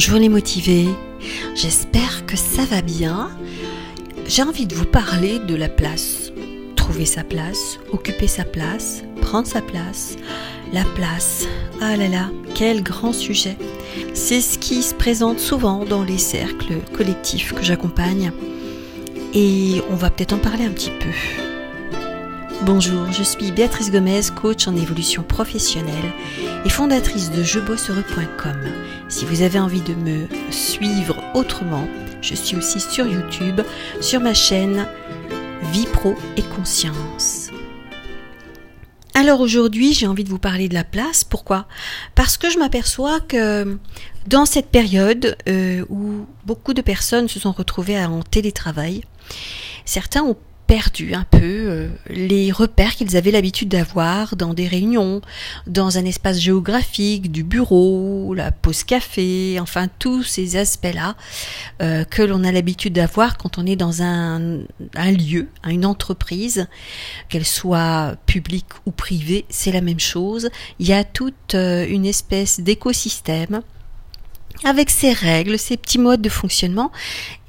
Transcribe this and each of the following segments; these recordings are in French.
Bonjour les motivés, j'espère que ça va bien. J'ai envie de vous parler de la place. Trouver sa place, occuper sa place, prendre sa place. La place, ah là là, quel grand sujet. C'est ce qui se présente souvent dans les cercles collectifs que j'accompagne. Et on va peut-être en parler un petit peu. Bonjour, je suis Béatrice Gomez, coach en évolution professionnelle et fondatrice de jebosseureux.com. Si vous avez envie de me suivre autrement, je suis aussi sur YouTube, sur ma chaîne Vie Pro et Conscience. Alors aujourd'hui, j'ai envie de vous parler de la place. Pourquoi? Parce que je m'aperçois que dans cette période euh, où beaucoup de personnes se sont retrouvées en télétravail, certains ont perdu un peu euh, les repères qu'ils avaient l'habitude d'avoir dans des réunions, dans un espace géographique, du bureau, la pause café, enfin tous ces aspects-là euh, que l'on a l'habitude d'avoir quand on est dans un, un lieu, une entreprise, qu'elle soit publique ou privée, c'est la même chose. Il y a toute euh, une espèce d'écosystème avec ses règles, ses petits modes de fonctionnement,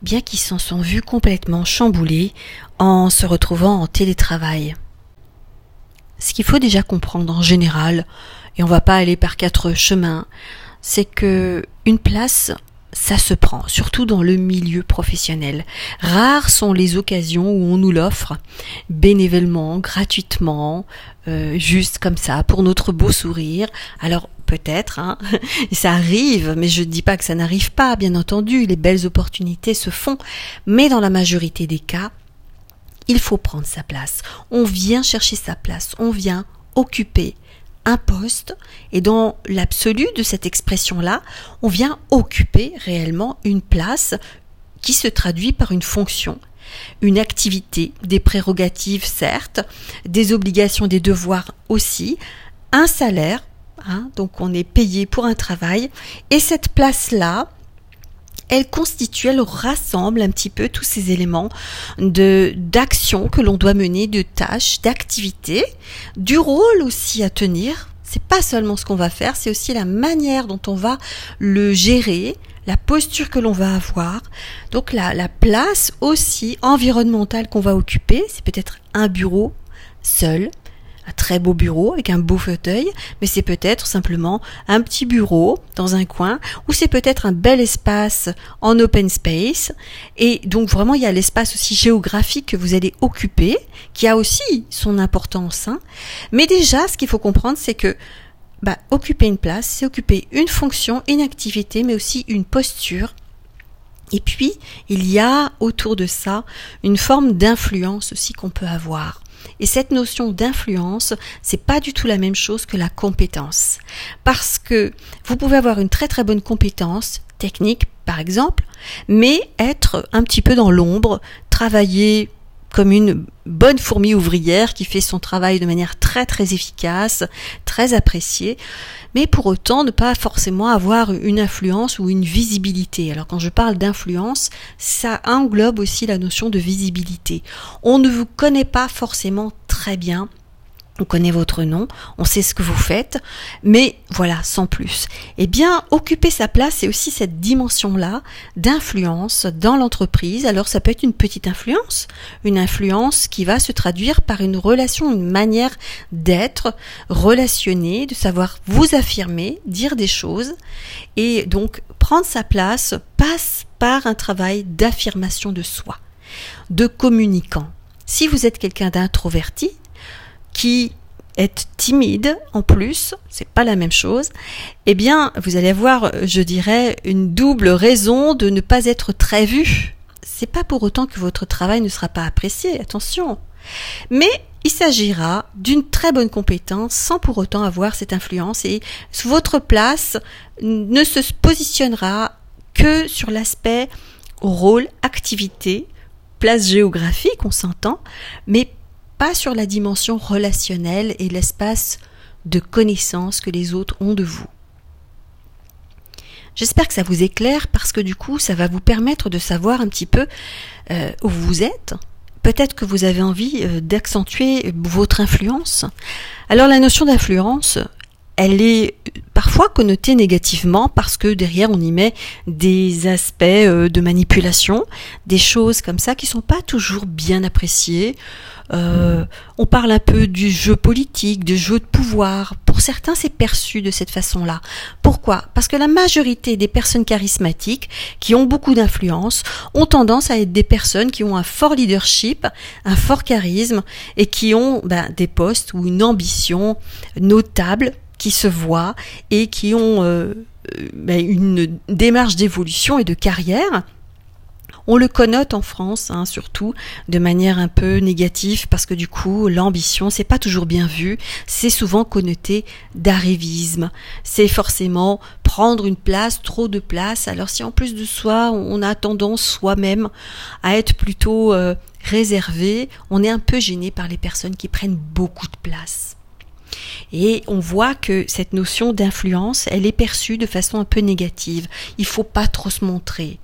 eh bien qui s'en sont vus complètement chamboulés en se retrouvant en télétravail. Ce qu'il faut déjà comprendre en général, et on va pas aller par quatre chemins, c'est que une place, ça se prend, surtout dans le milieu professionnel. Rares sont les occasions où on nous l'offre bénévolement, gratuitement, euh, juste comme ça, pour notre beau sourire. Alors peut-être, hein, ça arrive, mais je ne dis pas que ça n'arrive pas, bien entendu, les belles opportunités se font, mais dans la majorité des cas, il faut prendre sa place. On vient chercher sa place, on vient occuper un poste, et dans l'absolu de cette expression-là, on vient occuper réellement une place qui se traduit par une fonction, une activité, des prérogatives certes, des obligations, des devoirs aussi, un salaire, hein, donc on est payé pour un travail, et cette place-là, elle constitue, elle rassemble un petit peu tous ces éléments de d'action que l'on doit mener, de tâches, d'activités, du rôle aussi à tenir. C'est pas seulement ce qu'on va faire, c'est aussi la manière dont on va le gérer, la posture que l'on va avoir, donc la, la place aussi environnementale qu'on va occuper, c'est peut-être un bureau seul, très beau bureau avec un beau fauteuil, mais c'est peut-être simplement un petit bureau dans un coin, ou c'est peut-être un bel espace en open space. Et donc vraiment, il y a l'espace aussi géographique que vous allez occuper, qui a aussi son importance. Hein. Mais déjà, ce qu'il faut comprendre, c'est que bah, occuper une place, c'est occuper une fonction, une activité, mais aussi une posture. Et puis, il y a autour de ça une forme d'influence aussi qu'on peut avoir. Et cette notion d'influence, c'est pas du tout la même chose que la compétence. Parce que vous pouvez avoir une très très bonne compétence technique, par exemple, mais être un petit peu dans l'ombre, travailler comme une bonne fourmi ouvrière qui fait son travail de manière très très efficace, très appréciée, mais pour autant ne pas forcément avoir une influence ou une visibilité. Alors quand je parle d'influence, ça englobe aussi la notion de visibilité. On ne vous connaît pas forcément très bien on connaît votre nom, on sait ce que vous faites, mais voilà, sans plus. Eh bien, occuper sa place, c'est aussi cette dimension-là d'influence dans l'entreprise. Alors, ça peut être une petite influence, une influence qui va se traduire par une relation, une manière d'être, relationner, de savoir vous affirmer, dire des choses. Et donc, prendre sa place passe par un travail d'affirmation de soi, de communicant. Si vous êtes quelqu'un d'introverti, qui est timide en plus, c'est pas la même chose, eh bien, vous allez avoir, je dirais, une double raison de ne pas être très vu. C'est pas pour autant que votre travail ne sera pas apprécié, attention. Mais il s'agira d'une très bonne compétence sans pour autant avoir cette influence et votre place ne se positionnera que sur l'aspect rôle, activité, place géographique, on s'entend, mais pas sur la dimension relationnelle et l'espace de connaissance que les autres ont de vous. J'espère que ça vous éclaire parce que du coup, ça va vous permettre de savoir un petit peu euh, où vous êtes. Peut-être que vous avez envie euh, d'accentuer votre influence. Alors la notion d'influence, elle est parfois connoté négativement parce que derrière on y met des aspects euh, de manipulation, des choses comme ça qui sont pas toujours bien appréciées. Euh, on parle un peu du jeu politique, du jeu de pouvoir. Pour certains, c'est perçu de cette façon-là. Pourquoi? Parce que la majorité des personnes charismatiques qui ont beaucoup d'influence ont tendance à être des personnes qui ont un fort leadership, un fort charisme et qui ont ben, des postes ou une ambition notable qui se voient et qui ont euh, ben, une démarche d'évolution et de carrière on le connote en France, hein, surtout de manière un peu négative, parce que du coup, l'ambition, c'est pas toujours bien vu. C'est souvent connoté d'arrivisme. C'est forcément prendre une place, trop de place. Alors si en plus de soi, on a tendance soi-même à être plutôt euh, réservé, on est un peu gêné par les personnes qui prennent beaucoup de place. Et on voit que cette notion d'influence, elle est perçue de façon un peu négative. Il faut pas trop se montrer.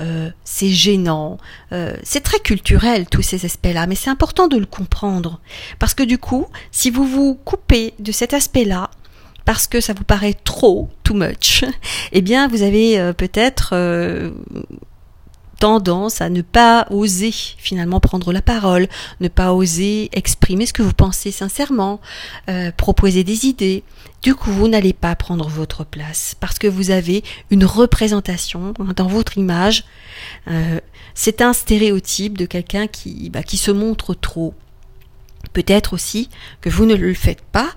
Euh, c'est gênant. Euh, c'est très culturel tous ces aspects-là, mais c'est important de le comprendre parce que du coup, si vous vous coupez de cet aspect-là, parce que ça vous paraît trop, too much, eh bien, vous avez euh, peut-être tendance à ne pas oser finalement prendre la parole, ne pas oser exprimer ce que vous pensez sincèrement, euh, proposer des idées. Du coup, vous n'allez pas prendre votre place parce que vous avez une représentation dans votre image. Euh, c'est un stéréotype de quelqu'un bah, qui se montre trop. Peut-être aussi que vous ne le faites pas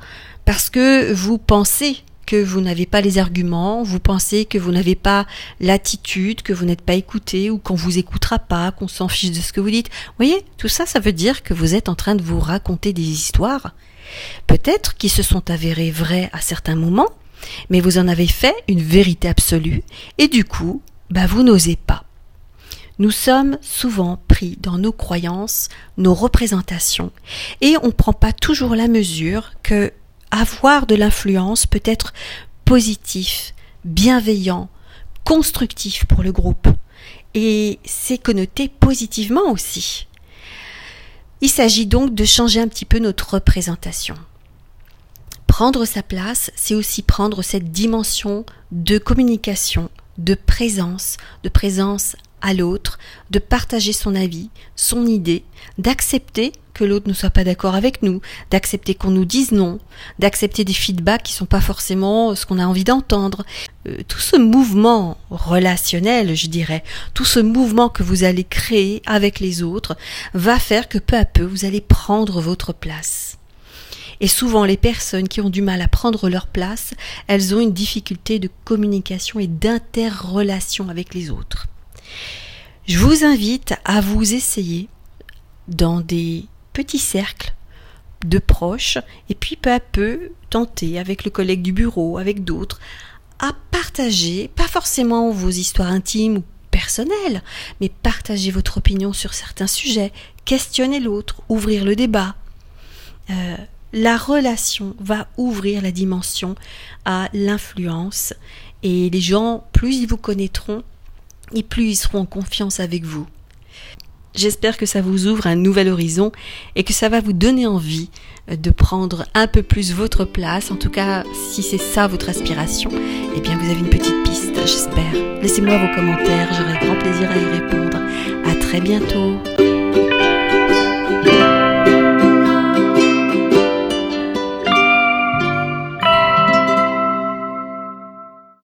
parce que vous pensez que vous n'avez pas les arguments, vous pensez que vous n'avez pas l'attitude, que vous n'êtes pas écouté ou qu'on vous écoutera pas, qu'on s'en fiche de ce que vous dites. Vous voyez, tout ça, ça veut dire que vous êtes en train de vous raconter des histoires, peut-être qui se sont avérées vraies à certains moments, mais vous en avez fait une vérité absolue, et du coup, bah vous n'osez pas. Nous sommes souvent pris dans nos croyances, nos représentations, et on ne prend pas toujours la mesure que avoir de l'influence peut être positif, bienveillant, constructif pour le groupe. Et c'est connoté positivement aussi. Il s'agit donc de changer un petit peu notre représentation. Prendre sa place, c'est aussi prendre cette dimension de communication, de présence, de présence à l'autre, de partager son avis, son idée, d'accepter que l'autre ne soit pas d'accord avec nous, d'accepter qu'on nous dise non, d'accepter des feedbacks qui sont pas forcément ce qu'on a envie d'entendre. Euh, tout ce mouvement relationnel, je dirais, tout ce mouvement que vous allez créer avec les autres va faire que peu à peu vous allez prendre votre place. Et souvent, les personnes qui ont du mal à prendre leur place, elles ont une difficulté de communication et d'interrelation avec les autres. Je vous invite à vous essayer dans des petits cercles de proches et puis peu à peu tenter avec le collègue du bureau, avec d'autres, à partager, pas forcément vos histoires intimes ou personnelles, mais partager votre opinion sur certains sujets, questionner l'autre, ouvrir le débat. Euh, la relation va ouvrir la dimension à l'influence et les gens, plus ils vous connaîtront, et plus ils seront en confiance avec vous. J'espère que ça vous ouvre un nouvel horizon et que ça va vous donner envie euh, de prendre un peu plus votre place. En tout cas, si c'est ça votre aspiration, eh bien vous avez une petite piste, j'espère. Laissez-moi vos commentaires, j'aurai grand plaisir à y répondre. À très bientôt.